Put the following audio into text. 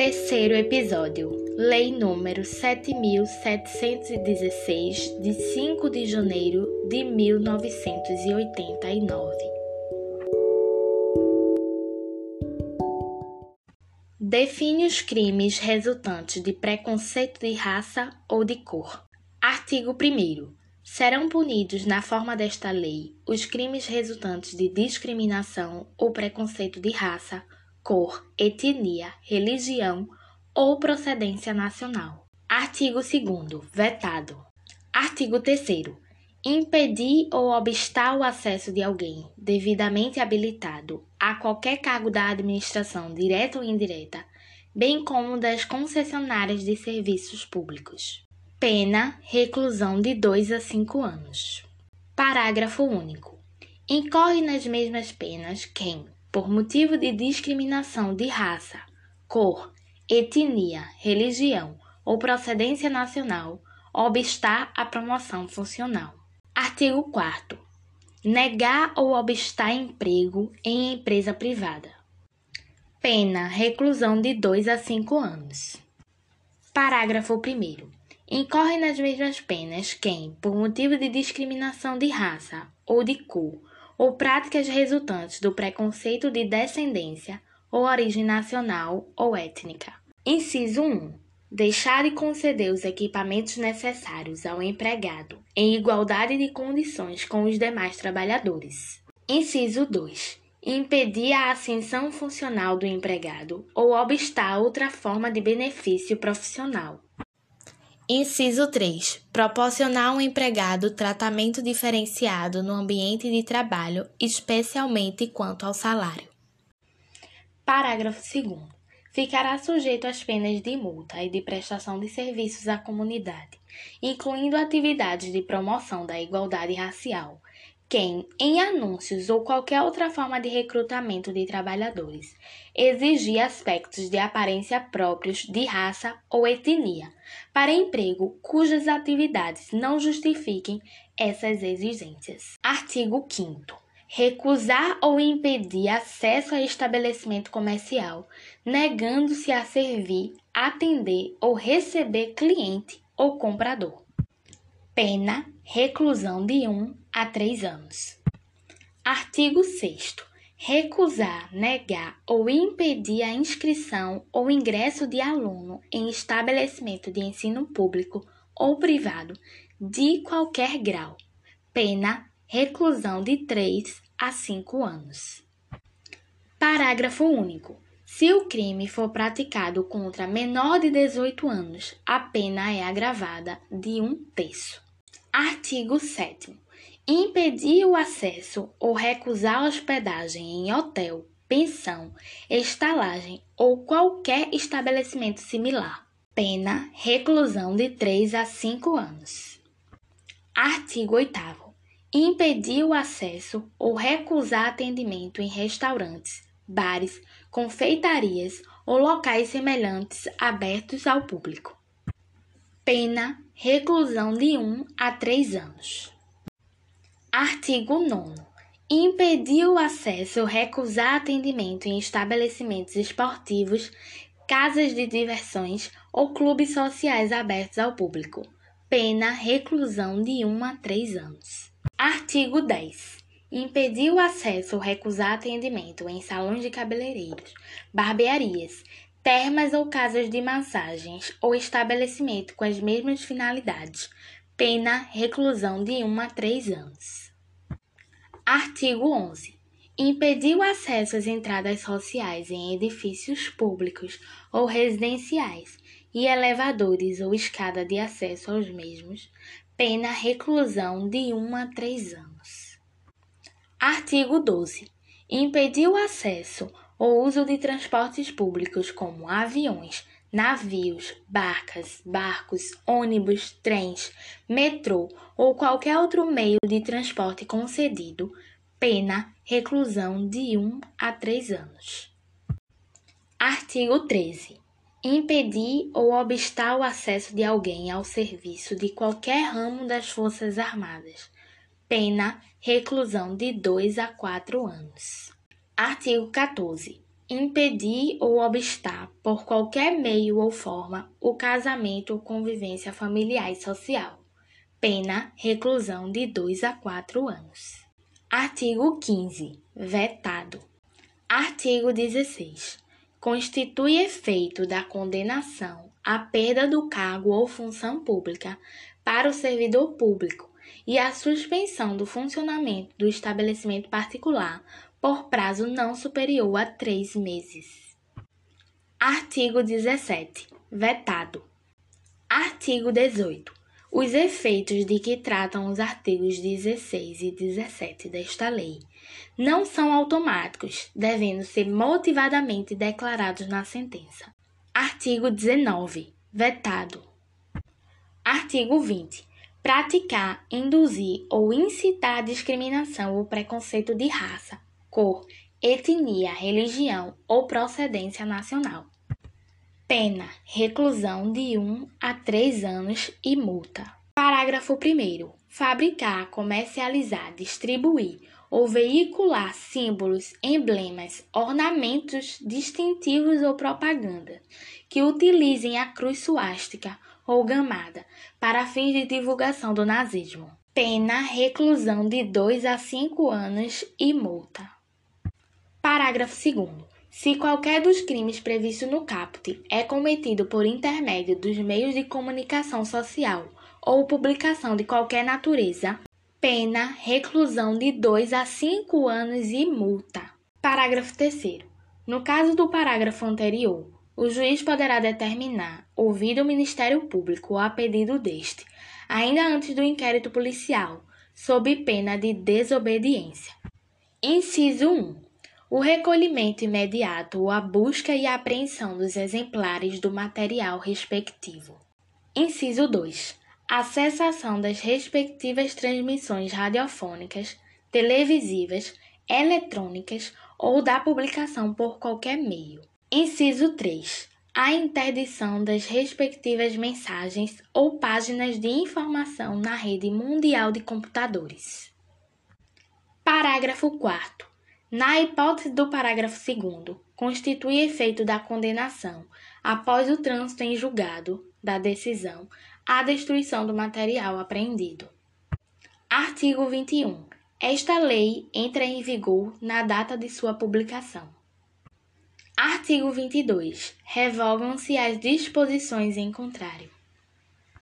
Terceiro episódio. Lei número 7716 de 5 de janeiro de 1989. Define os crimes resultantes de preconceito de raça ou de cor. Artigo 1 Serão punidos na forma desta lei os crimes resultantes de discriminação ou preconceito de raça, cor, etnia, religião ou procedência nacional. Artigo 2 vetado. Artigo 3 impedir ou obstar o acesso de alguém devidamente habilitado a qualquer cargo da administração direta ou indireta, bem como das concessionárias de serviços públicos. Pena: reclusão de 2 a 5 anos. Parágrafo único. Incorre nas mesmas penas quem, por motivo de discriminação de raça, cor, etnia, religião ou procedência nacional, obstar a promoção funcional. Artigo 4 Negar ou obstar emprego em empresa privada. Pena: reclusão de 2 a 5 anos. Parágrafo 1 Incorre nas mesmas penas quem, por motivo de discriminação de raça ou de cor, ou práticas resultantes do preconceito de descendência ou origem nacional ou étnica. Inciso 1. Deixar de conceder os equipamentos necessários ao empregado em igualdade de condições com os demais trabalhadores. Inciso 2. Impedir a ascensão funcional do empregado ou obstar outra forma de benefício profissional. Inciso 3. Proporcionar ao empregado tratamento diferenciado no ambiente de trabalho, especialmente quanto ao salário. Parágrafo 2. Ficará sujeito às penas de multa e de prestação de serviços à comunidade, incluindo atividades de promoção da igualdade racial, quem, em anúncios ou qualquer outra forma de recrutamento de trabalhadores, exigir aspectos de aparência próprios de raça ou etnia para emprego cujas atividades não justifiquem essas exigências. Artigo 5 recusar ou impedir acesso a estabelecimento comercial, negando-se a servir, atender ou receber cliente ou comprador. Pena: reclusão de 1 a 3 anos. Artigo 6. Recusar, negar ou impedir a inscrição ou ingresso de aluno em estabelecimento de ensino público ou privado de qualquer grau. Pena: reclusão de 3 a 5 anos. Parágrafo único. Se o crime for praticado contra menor de 18 anos, a pena é agravada de um terço. Artigo 7. Impedir o acesso ou recusar hospedagem em hotel, pensão, estalagem ou qualquer estabelecimento similar. Pena: reclusão de 3 a 5 anos. Artigo 8. Impedir o acesso ou recusar atendimento em restaurantes, bares, confeitarias ou locais semelhantes abertos ao público. Pena: reclusão de 1 a 3 anos. Artigo 9. Impedir o acesso ou recusar atendimento em estabelecimentos esportivos, casas de diversões ou clubes sociais abertos ao público. Pena: reclusão de 1 a 3 anos. Artigo 10 impedir o acesso ou recusar atendimento em salões de cabeleireiros, barbearias, termas ou casas de massagens ou estabelecimento com as mesmas finalidades, pena reclusão de 1 a 3 anos. Artigo 11. Impedir o acesso às entradas sociais em edifícios públicos ou residenciais e elevadores ou escada de acesso aos mesmos, pena reclusão de 1 a 3 anos. Artigo 12. Impedir o acesso o uso de transportes públicos como aviões, navios, barcas, barcos, ônibus, trens, metrô ou qualquer outro meio de transporte concedido, pena reclusão de 1 a 3 anos. Artigo 13. Impedir ou obstar o acesso de alguém ao serviço de qualquer ramo das Forças Armadas. Pena reclusão de 2 a 4 anos. Artigo 14. impedir ou obstar, por qualquer meio ou forma, o casamento ou convivência familiar e social. Pena, reclusão de 2 a 4 anos. Artigo 15. Vetado. Artigo 16. Constitui efeito da condenação a perda do cargo ou função pública para o servidor público e a suspensão do funcionamento do estabelecimento particular por prazo não superior a três meses. Artigo 17. Vetado. Artigo 18. Os efeitos de que tratam os artigos 16 e 17 desta lei não são automáticos, devendo ser motivadamente declarados na sentença. Artigo 19. Vetado. Artigo 20 praticar, induzir ou incitar a discriminação ou preconceito de raça, cor, etnia, religião ou procedência nacional. Pena: reclusão de 1 a 3 anos e multa. Parágrafo 1. Fabricar, comercializar, distribuir ou veicular símbolos, emblemas, ornamentos distintivos ou propaganda que utilizem a cruz suástica ou gamada para fins de divulgação do nazismo. Pena reclusão de 2 a 5 anos e multa. Parágrafo 2. Se qualquer dos crimes previstos no caput é cometido por intermédio dos meios de comunicação social ou publicação de qualquer natureza, pena reclusão de 2 a 5 anos e multa. Parágrafo 3. No caso do parágrafo anterior, o juiz poderá determinar, ouvido o Ministério Público a pedido deste, ainda antes do inquérito policial, sob pena de desobediência. Inciso 1. O recolhimento imediato ou a busca e a apreensão dos exemplares do material respectivo. Inciso 2. A cessação das respectivas transmissões radiofônicas, televisivas, eletrônicas ou da publicação por qualquer meio. Inciso 3. A interdição das respectivas mensagens ou páginas de informação na rede mundial de computadores. Parágrafo 4. Na hipótese do parágrafo 2, constitui efeito da condenação, após o trânsito em julgado da decisão, a destruição do material apreendido. Artigo 21. Esta lei entra em vigor na data de sua publicação. Artigo 22. Revogam-se as disposições em contrário.